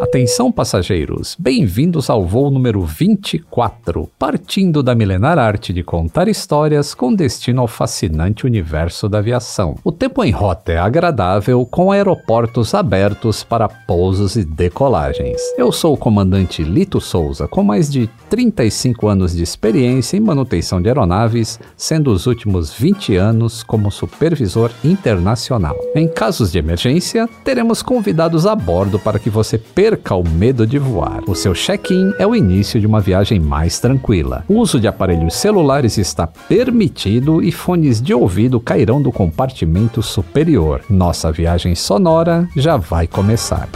Atenção passageiros, bem-vindos ao voo número 24, partindo da milenar arte de contar histórias com destino ao fascinante universo da aviação. O tempo em rota é agradável, com aeroportos abertos para pousos e decolagens. Eu sou o comandante Lito Souza, com mais de 35 anos de experiência em manutenção de aeronaves, sendo os últimos 20 anos como supervisor internacional. Em casos de emergência, teremos convidados a bordo para que você perca o medo de voar. O seu check-in é o início de uma viagem mais tranquila. O uso de aparelhos celulares está permitido e fones de ouvido cairão do compartimento superior. Nossa viagem sonora já vai começar.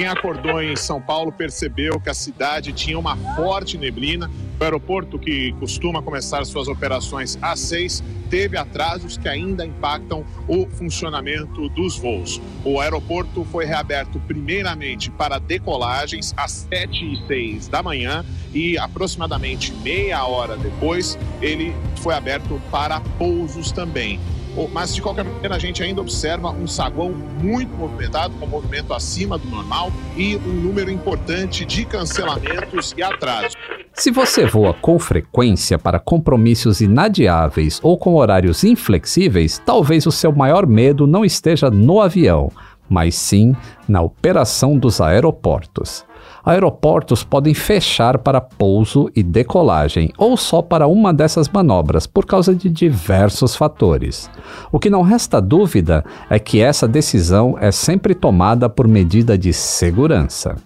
Quem acordou em São Paulo percebeu que a cidade tinha uma forte neblina. O aeroporto, que costuma começar suas operações às seis, teve atrasos que ainda impactam o funcionamento dos voos. O aeroporto foi reaberto primeiramente para decolagens às sete e seis da manhã e aproximadamente meia hora depois ele foi aberto para pousos também. Mas, de qualquer maneira, a gente ainda observa um saguão muito movimentado, com movimento acima do normal e um número importante de cancelamentos e atrasos. Se você voa com frequência para compromissos inadiáveis ou com horários inflexíveis, talvez o seu maior medo não esteja no avião, mas sim na operação dos aeroportos. Aeroportos podem fechar para pouso e decolagem, ou só para uma dessas manobras, por causa de diversos fatores. O que não resta dúvida é que essa decisão é sempre tomada por medida de segurança.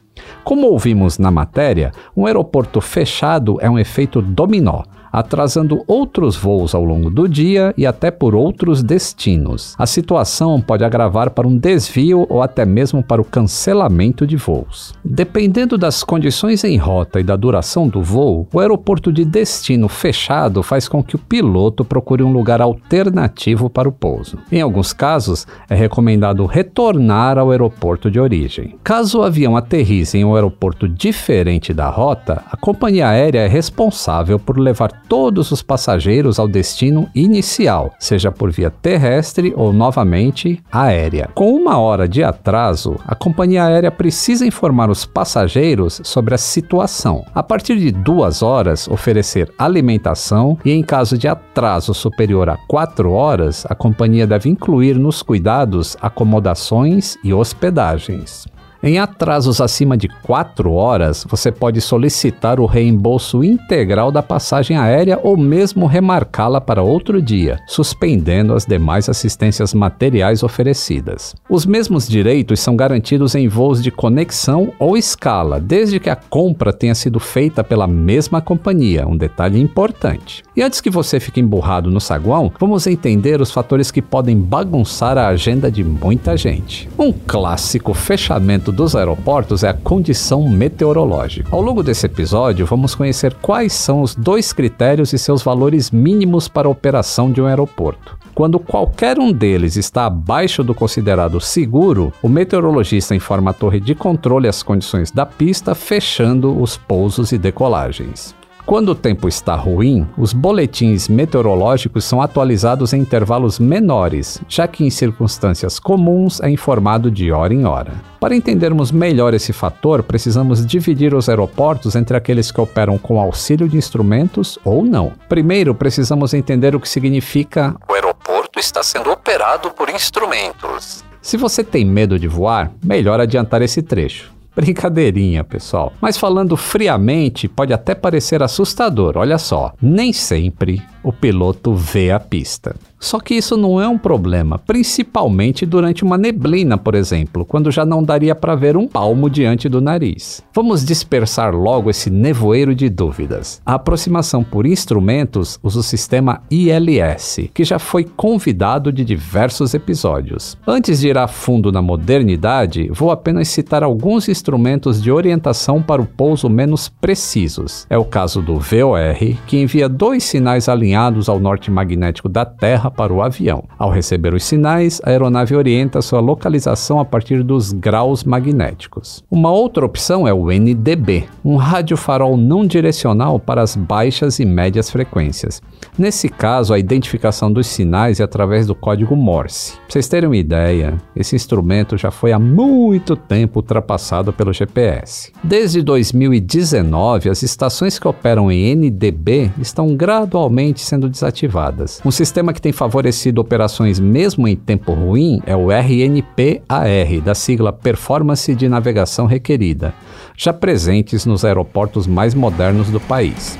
Como ouvimos na matéria, um aeroporto fechado é um efeito dominó, atrasando outros voos ao longo do dia e até por outros destinos. A situação pode agravar para um desvio ou até mesmo para o cancelamento de voos. Dependendo das condições em rota e da duração do voo, o aeroporto de destino fechado faz com que o piloto procure um lugar alternativo para o pouso. Em alguns casos, é recomendado retornar ao aeroporto de origem. Caso o avião aterrize em um aeroporto diferente da rota, a companhia aérea é responsável por levar todos os passageiros ao destino inicial, seja por via terrestre ou novamente aérea. Com uma hora de atraso, a companhia aérea precisa informar os passageiros sobre a situação. A partir de duas horas, oferecer alimentação e, em caso de atraso superior a quatro horas, a companhia deve incluir nos cuidados acomodações e hospedagens. Em atrasos acima de 4 horas, você pode solicitar o reembolso integral da passagem aérea ou mesmo remarcá-la para outro dia, suspendendo as demais assistências materiais oferecidas. Os mesmos direitos são garantidos em voos de conexão ou escala, desde que a compra tenha sido feita pela mesma companhia, um detalhe importante. E antes que você fique emburrado no saguão, vamos entender os fatores que podem bagunçar a agenda de muita gente. Um clássico fechamento dos aeroportos é a condição meteorológica. Ao longo desse episódio, vamos conhecer quais são os dois critérios e seus valores mínimos para a operação de um aeroporto. Quando qualquer um deles está abaixo do considerado seguro, o meteorologista informa a torre de controle as condições da pista, fechando os pousos e decolagens. Quando o tempo está ruim, os boletins meteorológicos são atualizados em intervalos menores, já que em circunstâncias comuns é informado de hora em hora. Para entendermos melhor esse fator, precisamos dividir os aeroportos entre aqueles que operam com auxílio de instrumentos ou não. Primeiro, precisamos entender o que significa o aeroporto está sendo operado por instrumentos. Se você tem medo de voar, melhor adiantar esse trecho. Brincadeirinha, pessoal. Mas falando friamente, pode até parecer assustador. Olha só, nem sempre o piloto vê a pista. Só que isso não é um problema, principalmente durante uma neblina, por exemplo, quando já não daria para ver um palmo diante do nariz. Vamos dispersar logo esse nevoeiro de dúvidas. A aproximação por instrumentos usa o sistema ILS, que já foi convidado de diversos episódios. Antes de ir a fundo na modernidade, vou apenas citar alguns instrumentos de orientação para o pouso menos precisos. É o caso do VOR, que envia dois sinais alinhados ao norte magnético da Terra para o avião. Ao receber os sinais, a aeronave orienta sua localização a partir dos graus magnéticos. Uma outra opção é o NDB, um radiofarol não direcional para as baixas e médias frequências. Nesse caso, a identificação dos sinais é através do código Morse. Pra vocês terem uma ideia, esse instrumento já foi há muito tempo ultrapassado pelo GPS. Desde 2019, as estações que operam em NDB estão gradualmente sendo desativadas. Um sistema que tem favorecido operações mesmo em tempo ruim é o RNPAR, da sigla Performance de Navegação Requerida, já presentes nos aeroportos mais modernos do país.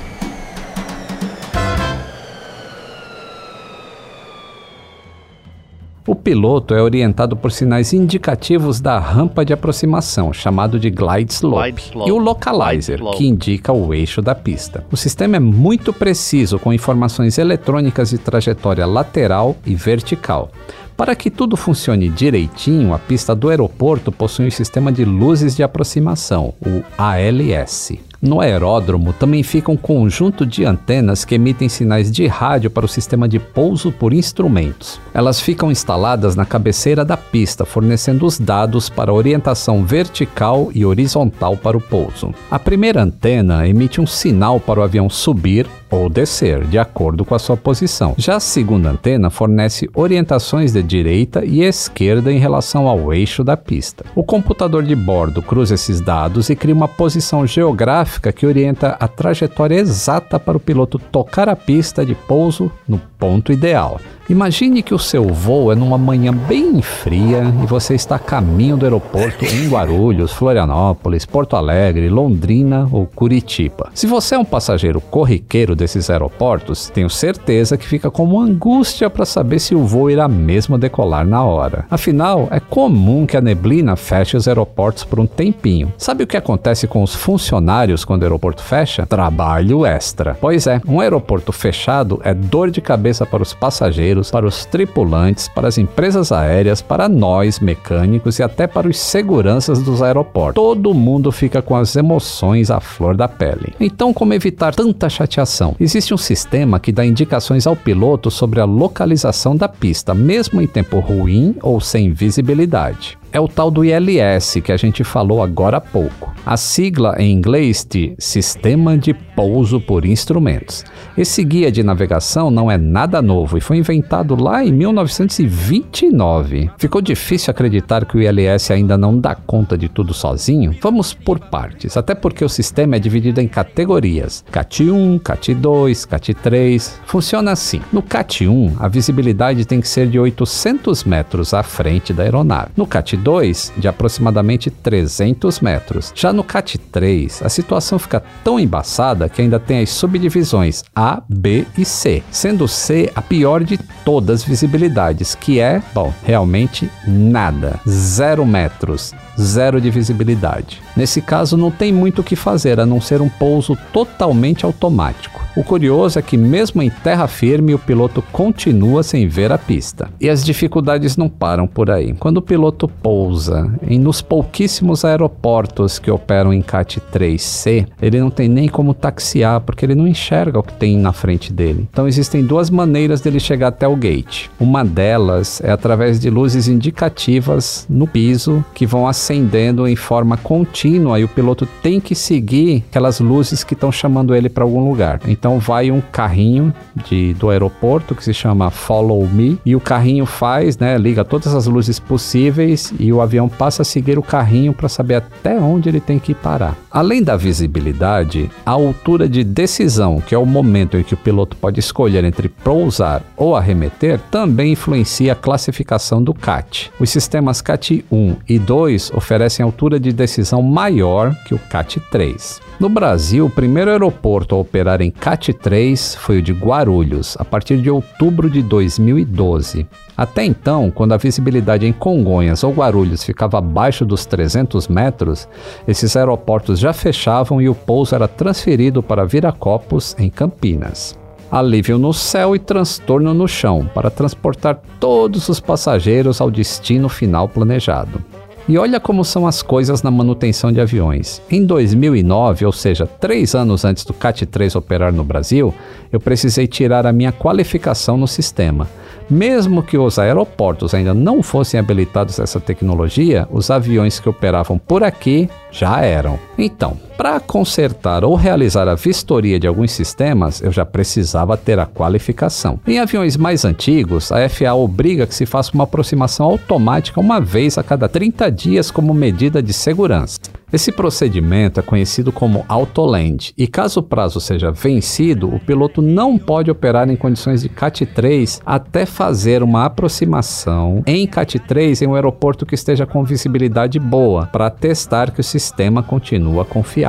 O piloto é orientado por sinais indicativos da rampa de aproximação, chamado de glide slope, Glide slope. e o localizer, slope. que indica o eixo da pista. O sistema é muito preciso, com informações eletrônicas de trajetória lateral e vertical. Para que tudo funcione direitinho, a pista do aeroporto possui um sistema de luzes de aproximação, o ALS. No aeródromo também fica um conjunto de antenas que emitem sinais de rádio para o sistema de pouso por instrumentos. Elas ficam instaladas na cabeceira da pista, fornecendo os dados para orientação vertical e horizontal para o pouso. A primeira antena emite um sinal para o avião subir ou descer, de acordo com a sua posição. Já a segunda antena fornece orientações de direita e esquerda em relação ao eixo da pista. O computador de bordo cruza esses dados e cria uma posição geográfica que orienta a trajetória exata para o piloto tocar a pista de pouso no ponto ideal. Imagine que o seu voo é numa manhã bem fria e você está a caminho do aeroporto em Guarulhos, Florianópolis, Porto Alegre, Londrina ou Curitiba. Se você é um passageiro corriqueiro desses aeroportos, tenho certeza que fica com uma angústia para saber se o voo irá mesmo decolar na hora. Afinal, é comum que a neblina feche os aeroportos por um tempinho. Sabe o que acontece com os funcionários quando o aeroporto fecha? Trabalho extra. Pois é, um aeroporto fechado é dor de cabeça para os passageiros, para os tripulantes, para as empresas aéreas, para nós mecânicos e até para os seguranças dos aeroportos. Todo mundo fica com as emoções à flor da pele. Então, como evitar tanta chateação? Existe um sistema que dá indicações ao piloto sobre a localização da pista, mesmo em tempo ruim ou sem visibilidade é o tal do ILS que a gente falou agora há pouco. A sigla em inglês de Sistema de Pouso por Instrumentos. Esse guia de navegação não é nada novo e foi inventado lá em 1929. Ficou difícil acreditar que o ILS ainda não dá conta de tudo sozinho? Vamos por partes, até porque o sistema é dividido em categorias: CAT 1, CAT 2, CAT 3. Funciona assim: no CAT 1, a visibilidade tem que ser de 800 metros à frente da aeronave. No CAT 2, de aproximadamente 300 metros. Já no CAT 3, a situação fica tão embaçada que ainda tem as subdivisões A, B e C, sendo C a pior de todas as visibilidades, que é, bom, realmente nada. Zero metros, zero de visibilidade. Nesse caso, não tem muito o que fazer a não ser um pouso totalmente automático. O curioso é que, mesmo em terra firme, o piloto continua sem ver a pista. E as dificuldades não param por aí. Quando o piloto pousa em nos pouquíssimos aeroportos que operam em CAT 3C, ele não tem nem como taxiar porque ele não enxerga o que tem na frente dele. Então existem duas maneiras dele chegar até o gate. Uma delas é através de luzes indicativas no piso que vão acendendo em forma contínua e o piloto tem que seguir aquelas luzes que estão chamando ele para algum lugar. Então vai um carrinho de, do aeroporto que se chama Follow Me e o carrinho faz, né, liga todas as luzes possíveis e o avião passa a seguir o carrinho para saber até onde ele tem que parar. Além da visibilidade, a altura de decisão, que é o momento em que o piloto pode escolher entre pousar ou arremeter, também influencia a classificação do CAT. Os sistemas CAT 1 e 2 oferecem altura de decisão maior que o CAT 3. No Brasil, o primeiro aeroporto a operar em CAT CAT 3 foi o de Guarulhos, a partir de outubro de 2012. Até então, quando a visibilidade em Congonhas ou Guarulhos ficava abaixo dos 300 metros, esses aeroportos já fechavam e o pouso era transferido para Viracopos, em Campinas alívio no céu e transtorno no chão, para transportar todos os passageiros ao destino final planejado. E olha como são as coisas na manutenção de aviões. Em 2009, ou seja, três anos antes do CAT-3 operar no Brasil, eu precisei tirar a minha qualificação no sistema. Mesmo que os aeroportos ainda não fossem habilitados a essa tecnologia, os aviões que operavam por aqui já eram. Então, para consertar ou realizar a vistoria de alguns sistemas, eu já precisava ter a qualificação. Em aviões mais antigos, a FAA obriga que se faça uma aproximação automática uma vez a cada 30 dias como medida de segurança. Esse procedimento é conhecido como autoland e caso o prazo seja vencido, o piloto não pode operar em condições de CAT 3 até fazer uma aproximação em CAT 3 em um aeroporto que esteja com visibilidade boa para testar que o sistema continua confiável.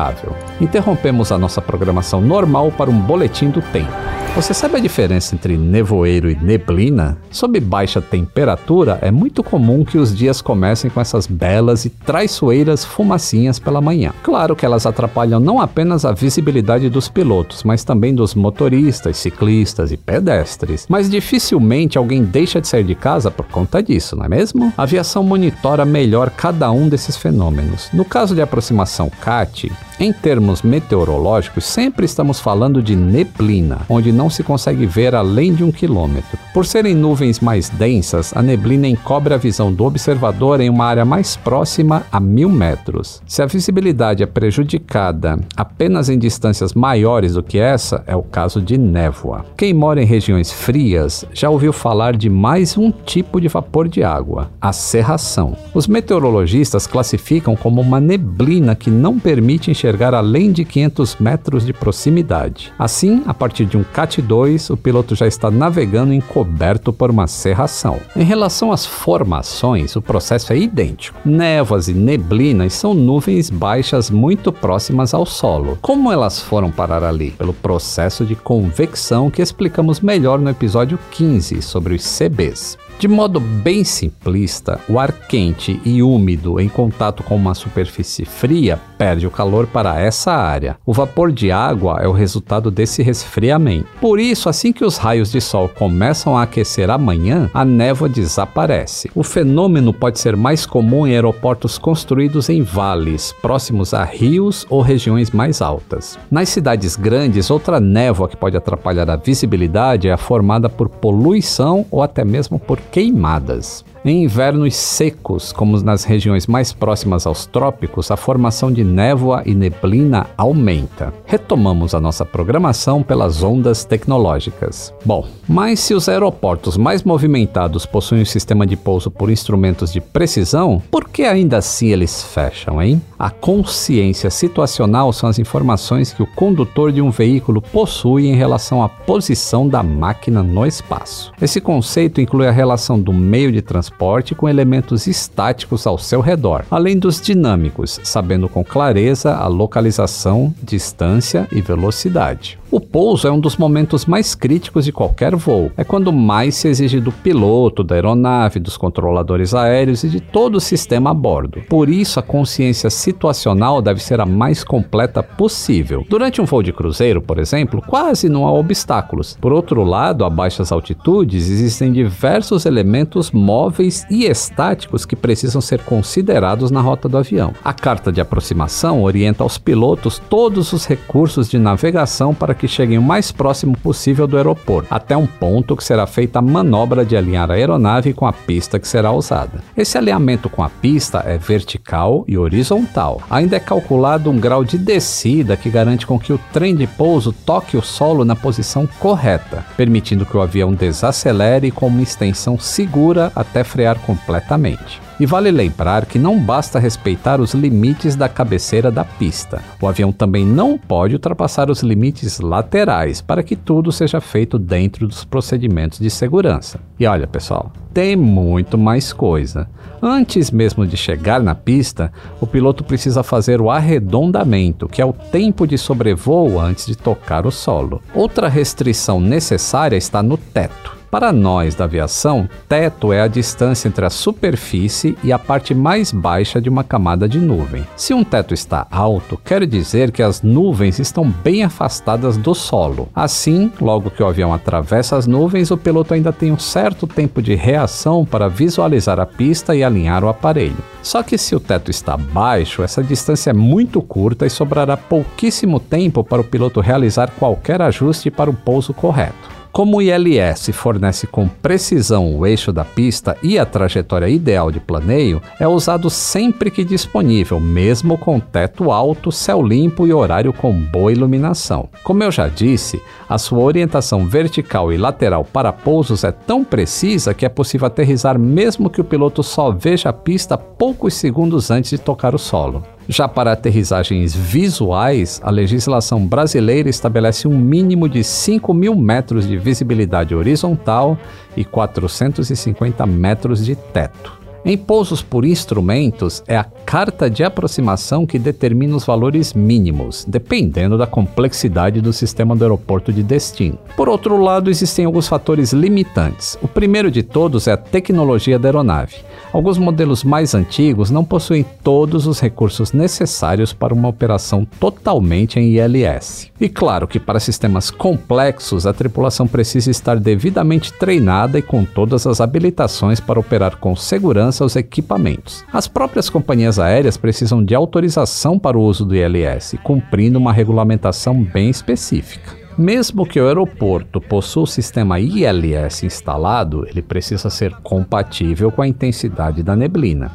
Interrompemos a nossa programação normal para um boletim do tempo. Você sabe a diferença entre nevoeiro e neblina? Sob baixa temperatura, é muito comum que os dias comecem com essas belas e traiçoeiras fumacinhas pela manhã. Claro que elas atrapalham não apenas a visibilidade dos pilotos, mas também dos motoristas, ciclistas e pedestres. Mas dificilmente alguém deixa de sair de casa por conta disso, não é mesmo? A aviação monitora melhor cada um desses fenômenos. No caso de aproximação CAT, em termos meteorológicos, sempre estamos falando de neblina, onde não se consegue ver além de um quilômetro. Por serem nuvens mais densas, a neblina encobre a visão do observador em uma área mais próxima a mil metros. Se a visibilidade é prejudicada apenas em distâncias maiores do que essa, é o caso de névoa. Quem mora em regiões frias já ouviu falar de mais um tipo de vapor de água, a serração. Os meteorologistas classificam como uma neblina que não permite enxergar além de 500 metros de proximidade. Assim, a partir de um CAT 2, o piloto já está navegando encoberto por uma serração. Em relação às formações, o processo é idêntico. Névoas e neblinas são nuvens baixas muito próximas ao solo. Como elas foram parar ali? Pelo processo de convecção que explicamos melhor no episódio 15 sobre os CBs. De modo bem simplista, o ar quente e úmido em contato com uma superfície fria perde o calor para essa área. O vapor de água é o resultado desse resfriamento. Por isso, assim que os raios de sol começam a aquecer amanhã, a névoa desaparece. O fenômeno pode ser mais comum em aeroportos construídos em vales, próximos a rios ou regiões mais altas. Nas cidades grandes, outra névoa que pode atrapalhar a visibilidade é a formada por poluição ou até mesmo por queimadas. Em invernos secos, como nas regiões mais próximas aos trópicos, a formação de névoa e neblina aumenta. Retomamos a nossa programação pelas ondas tecnológicas. Bom, mas se os aeroportos mais movimentados possuem um sistema de pouso por instrumentos de precisão, por que ainda assim eles fecham, hein? A consciência situacional são as informações que o condutor de um veículo possui em relação à posição da máquina no espaço. Esse conceito inclui a relação do meio de transporte transporte com elementos estáticos ao seu redor, além dos dinâmicos, sabendo com clareza a localização, distância e velocidade. O pouso é um dos momentos mais críticos de qualquer voo. É quando mais se exige do piloto, da aeronave, dos controladores aéreos e de todo o sistema a bordo. Por isso, a consciência situacional deve ser a mais completa possível. Durante um voo de cruzeiro, por exemplo, quase não há obstáculos. Por outro lado, a baixas altitudes existem diversos elementos móveis e estáticos que precisam ser considerados na rota do avião. A carta de aproximação orienta aos pilotos todos os recursos de navegação para que cheguem o mais próximo possível do aeroporto, até um ponto que será feita a manobra de alinhar a aeronave com a pista que será usada. Esse alinhamento com a pista é vertical e horizontal. Ainda é calculado um grau de descida que garante com que o trem de pouso toque o solo na posição correta, permitindo que o avião desacelere com uma extensão segura até frear completamente. E vale lembrar que não basta respeitar os limites da cabeceira da pista. O avião também não pode ultrapassar os limites laterais para que tudo seja feito dentro dos procedimentos de segurança. E olha, pessoal, tem muito mais coisa. Antes mesmo de chegar na pista, o piloto precisa fazer o arredondamento, que é o tempo de sobrevoo antes de tocar o solo. Outra restrição necessária está no teto. Para nós da aviação, teto é a distância entre a superfície e a parte mais baixa de uma camada de nuvem. Se um teto está alto, quer dizer que as nuvens estão bem afastadas do solo. Assim, logo que o avião atravessa as nuvens, o piloto ainda tem um certo tempo de reação para visualizar a pista e alinhar o aparelho. Só que se o teto está baixo, essa distância é muito curta e sobrará pouquíssimo tempo para o piloto realizar qualquer ajuste para o pouso correto. Como o ILS fornece com precisão o eixo da pista e a trajetória ideal de planeio, é usado sempre que disponível, mesmo com teto alto, céu limpo e horário com boa iluminação. Como eu já disse, a sua orientação vertical e lateral para pousos é tão precisa que é possível aterrizar mesmo que o piloto só veja a pista poucos segundos antes de tocar o solo. Já para aterrissagens visuais, a legislação brasileira estabelece um mínimo de 5 mil metros de visibilidade horizontal e 450 metros de teto. Em pousos por instrumentos, é a carta de aproximação que determina os valores mínimos, dependendo da complexidade do sistema do aeroporto de destino. Por outro lado, existem alguns fatores limitantes. O primeiro de todos é a tecnologia da aeronave. Alguns modelos mais antigos não possuem todos os recursos necessários para uma operação totalmente em ILS. E claro que para sistemas complexos, a tripulação precisa estar devidamente treinada e com todas as habilitações para operar com segurança os equipamentos. As próprias companhias aéreas precisam de autorização para o uso do ILS, cumprindo uma regulamentação bem específica. Mesmo que o aeroporto possua o sistema ILS instalado, ele precisa ser compatível com a intensidade da neblina.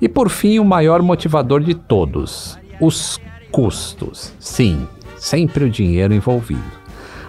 E por fim, o maior motivador de todos: os custos. Sim, sempre o dinheiro envolvido.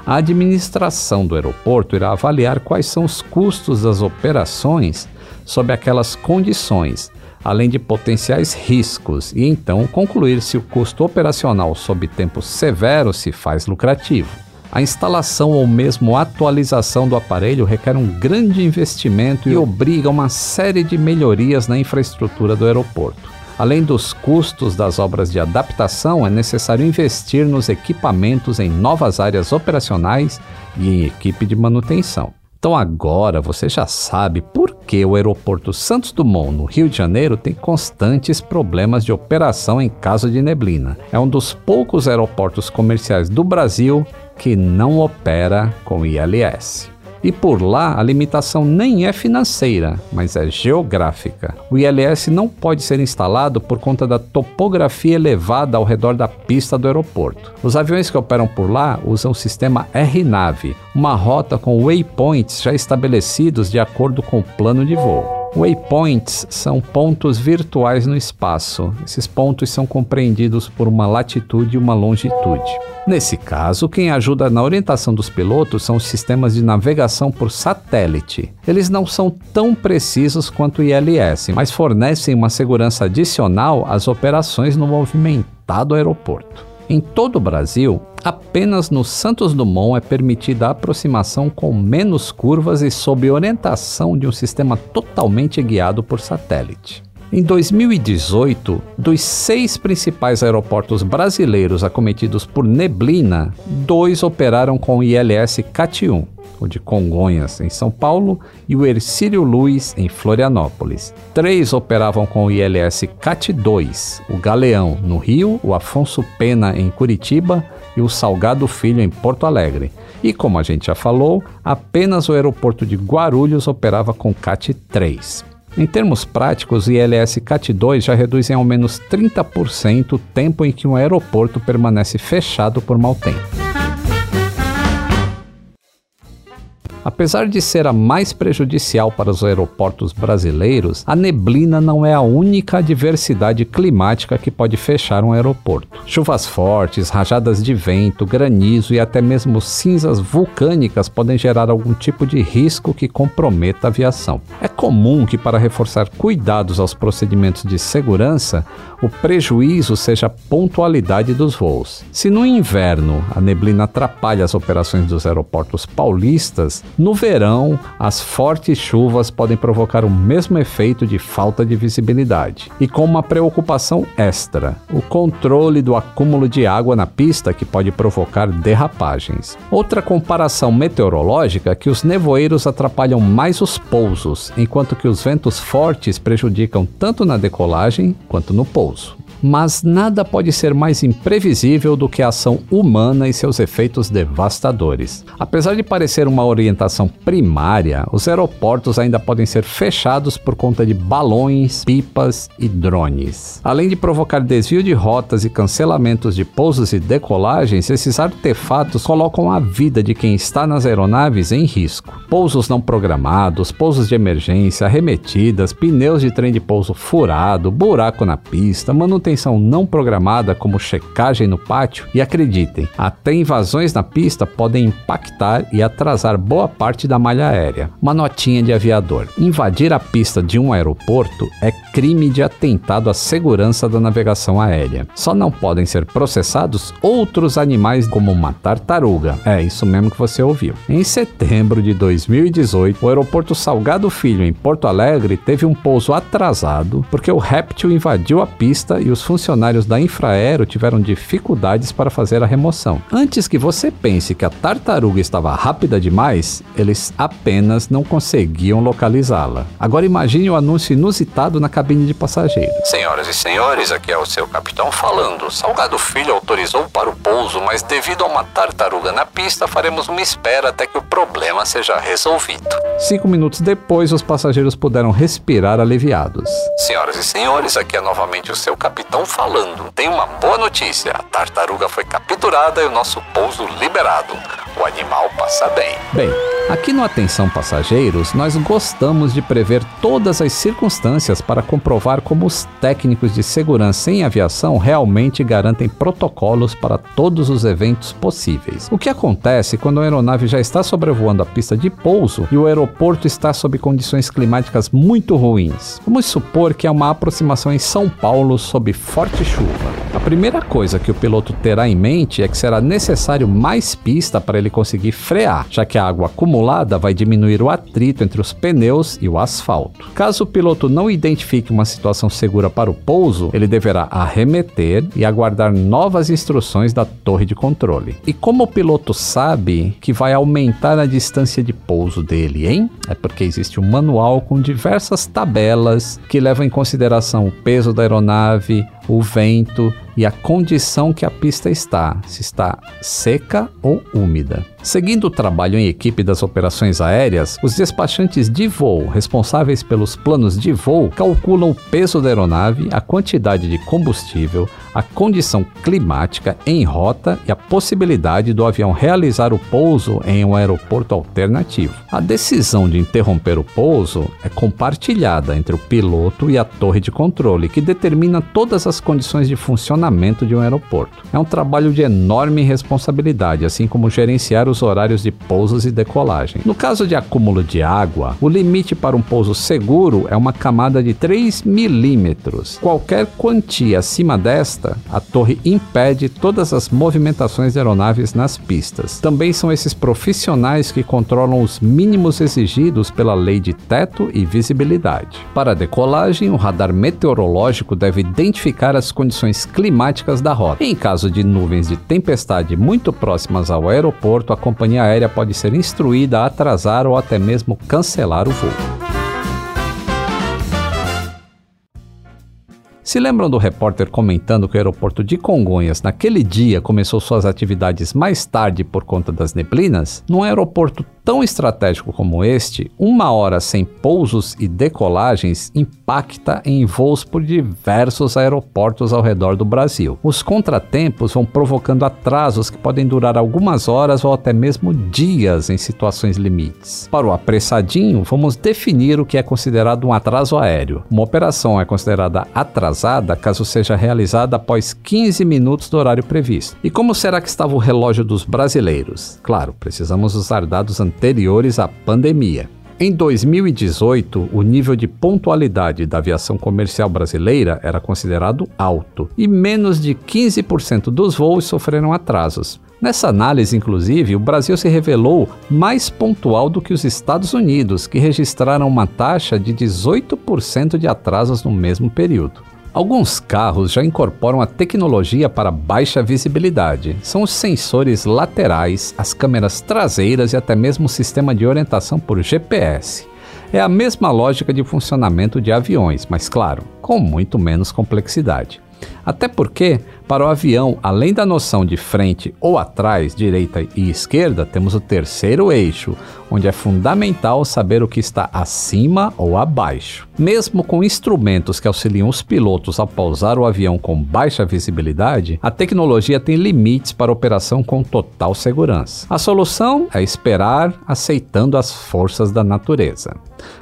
A administração do aeroporto irá avaliar quais são os custos das operações sob aquelas condições, além de potenciais riscos, e então concluir se o custo operacional sob tempo severo se faz lucrativo. A instalação ou mesmo atualização do aparelho requer um grande investimento e obriga uma série de melhorias na infraestrutura do aeroporto. Além dos custos das obras de adaptação, é necessário investir nos equipamentos em novas áreas operacionais e em equipe de manutenção. Então agora você já sabe por que o aeroporto Santos Dumont, no Rio de Janeiro, tem constantes problemas de operação em caso de neblina. É um dos poucos aeroportos comerciais do Brasil que não opera com ILS. E por lá a limitação nem é financeira, mas é geográfica. O ILS não pode ser instalado por conta da topografia elevada ao redor da pista do aeroporto. Os aviões que operam por lá usam o sistema RNAV, uma rota com waypoints já estabelecidos de acordo com o plano de voo. Waypoints são pontos virtuais no espaço. Esses pontos são compreendidos por uma latitude e uma longitude. Nesse caso, quem ajuda na orientação dos pilotos são os sistemas de navegação por satélite. Eles não são tão precisos quanto o ILS, mas fornecem uma segurança adicional às operações no movimentado aeroporto. Em todo o Brasil, apenas no Santos Dumont é permitida a aproximação com menos curvas e sob orientação de um sistema totalmente guiado por satélite. Em 2018, dos seis principais aeroportos brasileiros acometidos por neblina, dois operaram com ILS CAT-1, o de Congonhas, em São Paulo, e o Ercílio Luz, em Florianópolis. Três operavam com o ILS CAT-2, o Galeão, no Rio, o Afonso Pena, em Curitiba, e o Salgado Filho, em Porto Alegre. E como a gente já falou, apenas o aeroporto de Guarulhos operava com CAT-3. Em termos práticos, o ILS CAT-2 já reduz em ao menos 30% o tempo em que um aeroporto permanece fechado por mau tempo. Apesar de ser a mais prejudicial para os aeroportos brasileiros, a neblina não é a única adversidade climática que pode fechar um aeroporto. Chuvas fortes, rajadas de vento, granizo e até mesmo cinzas vulcânicas podem gerar algum tipo de risco que comprometa a aviação. É comum que, para reforçar cuidados aos procedimentos de segurança, o prejuízo seja a pontualidade dos voos. Se no inverno a neblina atrapalha as operações dos aeroportos paulistas, no verão as fortes chuvas podem provocar o mesmo efeito de falta de visibilidade. E com uma preocupação extra: o controle do acúmulo de água na pista que pode provocar derrapagens. Outra comparação meteorológica é que os nevoeiros atrapalham mais os pousos, enquanto que os ventos fortes prejudicam tanto na decolagem quanto no pouso mas nada pode ser mais imprevisível do que a ação humana e seus efeitos devastadores. Apesar de parecer uma orientação primária, os aeroportos ainda podem ser fechados por conta de balões, pipas e drones. Além de provocar desvio de rotas e cancelamentos de pousos e decolagens, esses artefatos colocam a vida de quem está nas aeronaves em risco. Pousos não programados, pousos de emergência, arremetidas, pneus de trem de pouso furado, buraco na pista, manutenção não programada, como checagem no pátio, e acreditem, até invasões na pista podem impactar e atrasar boa parte da malha aérea. Uma notinha de aviador: invadir a pista de um aeroporto é crime de atentado à segurança da navegação aérea. Só não podem ser processados outros animais, como uma tartaruga. É isso mesmo que você ouviu. Em setembro de 2018, o aeroporto Salgado Filho, em Porto Alegre, teve um pouso atrasado porque o réptil invadiu a pista e os funcionários da Infraero tiveram dificuldades para fazer a remoção. Antes que você pense que a tartaruga estava rápida demais, eles apenas não conseguiam localizá-la. Agora imagine o anúncio inusitado na cabine de passageiros. Senhoras e senhores, aqui é o seu capitão falando. Salgado Filho autorizou para o pouso, mas devido a uma tartaruga na pista, faremos uma espera até que o problema seja resolvido. Cinco minutos depois, os passageiros puderam respirar aliviados. Senhoras e senhores, aqui é novamente o seu capitão falando. Tem uma boa notícia: a tartaruga foi capturada e o nosso pouso liberado. O animal passa bem. Bem, aqui no Atenção Passageiros, nós gostamos de prever todas as circunstâncias para comprovar como os técnicos de segurança em aviação realmente garantem protocolos para todos os eventos possíveis. O que acontece quando a aeronave já está sobrevoando a pista de pouso e o aeroporto está sob condições climáticas muito ruins? Vamos supor que é uma aproximação em São Paulo sob forte chuva. A primeira coisa que o piloto terá em mente é que será necessário mais pista para ele conseguir frear, já que a água acumulada vai diminuir o atrito entre os pneus e o asfalto. Caso o piloto não identifique uma situação segura para o pouso, ele deverá arremeter e aguardar novas instruções da torre de controle. E como o piloto sabe que vai aumentar a distância de pouso dele, hein? É porque existe um manual com diversas tabelas que levam em consideração o peso da aeronave, o vento e a condição que a pista está, se está seca ou úmida. Seguindo o trabalho em equipe das operações aéreas, os despachantes de voo responsáveis pelos planos de voo calculam o peso da aeronave, a quantidade de combustível, a condição climática em rota e a possibilidade do avião realizar o pouso em um aeroporto alternativo. A decisão de interromper o pouso é compartilhada entre o piloto e a torre de controle, que determina todas as condições de funcionamento de um aeroporto. É um trabalho de enorme responsabilidade, assim como gerenciar os os horários de pousos e decolagem. No caso de acúmulo de água, o limite para um pouso seguro é uma camada de 3 milímetros. Qualquer quantia acima desta, a torre impede todas as movimentações de aeronaves nas pistas. Também são esses profissionais que controlam os mínimos exigidos pela lei de teto e visibilidade. Para a decolagem, o radar meteorológico deve identificar as condições climáticas da rota. Em caso de nuvens de tempestade muito próximas ao aeroporto, a companhia aérea pode ser instruída a atrasar ou até mesmo cancelar o voo. Se lembram do repórter comentando que o aeroporto de Congonhas, naquele dia, começou suas atividades mais tarde por conta das neblinas? Num aeroporto tão estratégico como este, uma hora sem pousos e decolagens impacta em voos por diversos aeroportos ao redor do Brasil. Os contratempos vão provocando atrasos que podem durar algumas horas ou até mesmo dias em situações limites. Para o apressadinho, vamos definir o que é considerado um atraso aéreo. Uma operação é considerada atrasada caso seja realizada após 15 minutos do horário previsto. E como será que estava o relógio dos brasileiros? Claro, precisamos usar dados anteriores à pandemia. Em 2018, o nível de pontualidade da aviação comercial brasileira era considerado alto e menos de 15% dos voos sofreram atrasos. Nessa análise, inclusive, o Brasil se revelou mais pontual do que os Estados Unidos, que registraram uma taxa de 18% de atrasos no mesmo período. Alguns carros já incorporam a tecnologia para baixa visibilidade. São os sensores laterais, as câmeras traseiras e até mesmo o sistema de orientação por GPS. É a mesma lógica de funcionamento de aviões, mas claro, com muito menos complexidade. Até porque, para o avião, além da noção de frente ou atrás, direita e esquerda, temos o terceiro eixo, onde é fundamental saber o que está acima ou abaixo. Mesmo com instrumentos que auxiliam os pilotos a pousar o avião com baixa visibilidade, a tecnologia tem limites para operação com total segurança. A solução é esperar, aceitando as forças da natureza.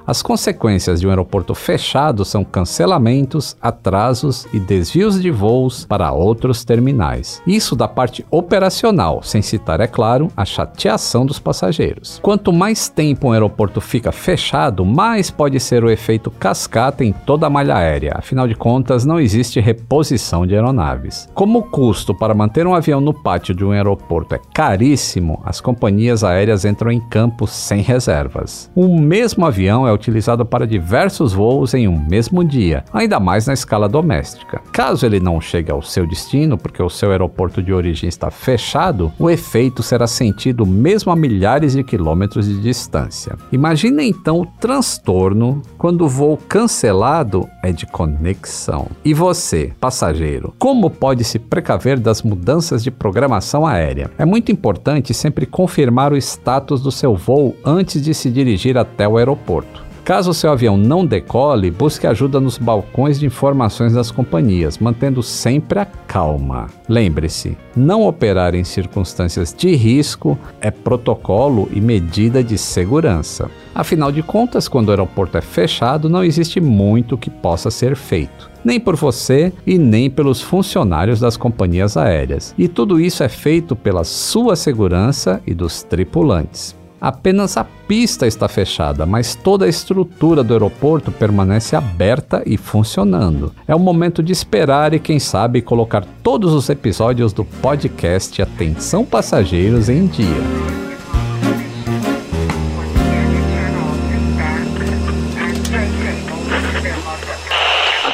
As consequências de um aeroporto fechado são cancelamentos, atrasos e desvios de voos para outros terminais. Isso da parte operacional, sem citar, é claro, a chateação dos passageiros. Quanto mais tempo um aeroporto fica fechado, mais pode ser o efeito cascata em toda a malha aérea. Afinal de contas, não existe reposição de aeronaves. Como o custo para manter um avião no pátio de um aeroporto é caríssimo, as companhias aéreas entram em campo sem reservas. O mesmo avião é utilizado para diversos voos em um mesmo dia, ainda mais na escala doméstica. Caso ele não chegue ao seu destino, porque o seu aeroporto de origem está fechado, o efeito será sentido mesmo a milhares de quilômetros de distância. Imagine então o transtorno quando o voo cancelado é de conexão. E você, passageiro, como pode se precaver das mudanças de programação aérea? É muito importante sempre confirmar o status do seu voo antes de se dirigir até o aeroporto. Caso seu avião não decole, busque ajuda nos balcões de informações das companhias, mantendo sempre a calma. Lembre-se, não operar em circunstâncias de risco é protocolo e medida de segurança. Afinal de contas, quando o aeroporto é fechado, não existe muito que possa ser feito nem por você e nem pelos funcionários das companhias aéreas. E tudo isso é feito pela sua segurança e dos tripulantes. Apenas a pista está fechada, mas toda a estrutura do aeroporto permanece aberta e funcionando. É o momento de esperar e, quem sabe, colocar todos os episódios do podcast Atenção Passageiros em dia.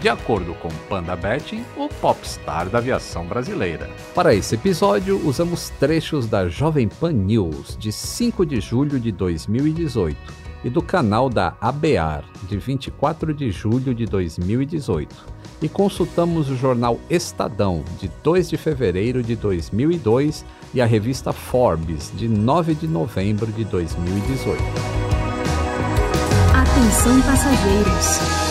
de acordo com Panda Betting, o popstar da aviação brasileira. Para esse episódio, usamos trechos da Jovem Pan News, de 5 de julho de 2018, e do canal da ABAR, de 24 de julho de 2018. E consultamos o jornal Estadão, de 2 de fevereiro de 2002, e a revista Forbes, de 9 de novembro de 2018. Atenção passageiros.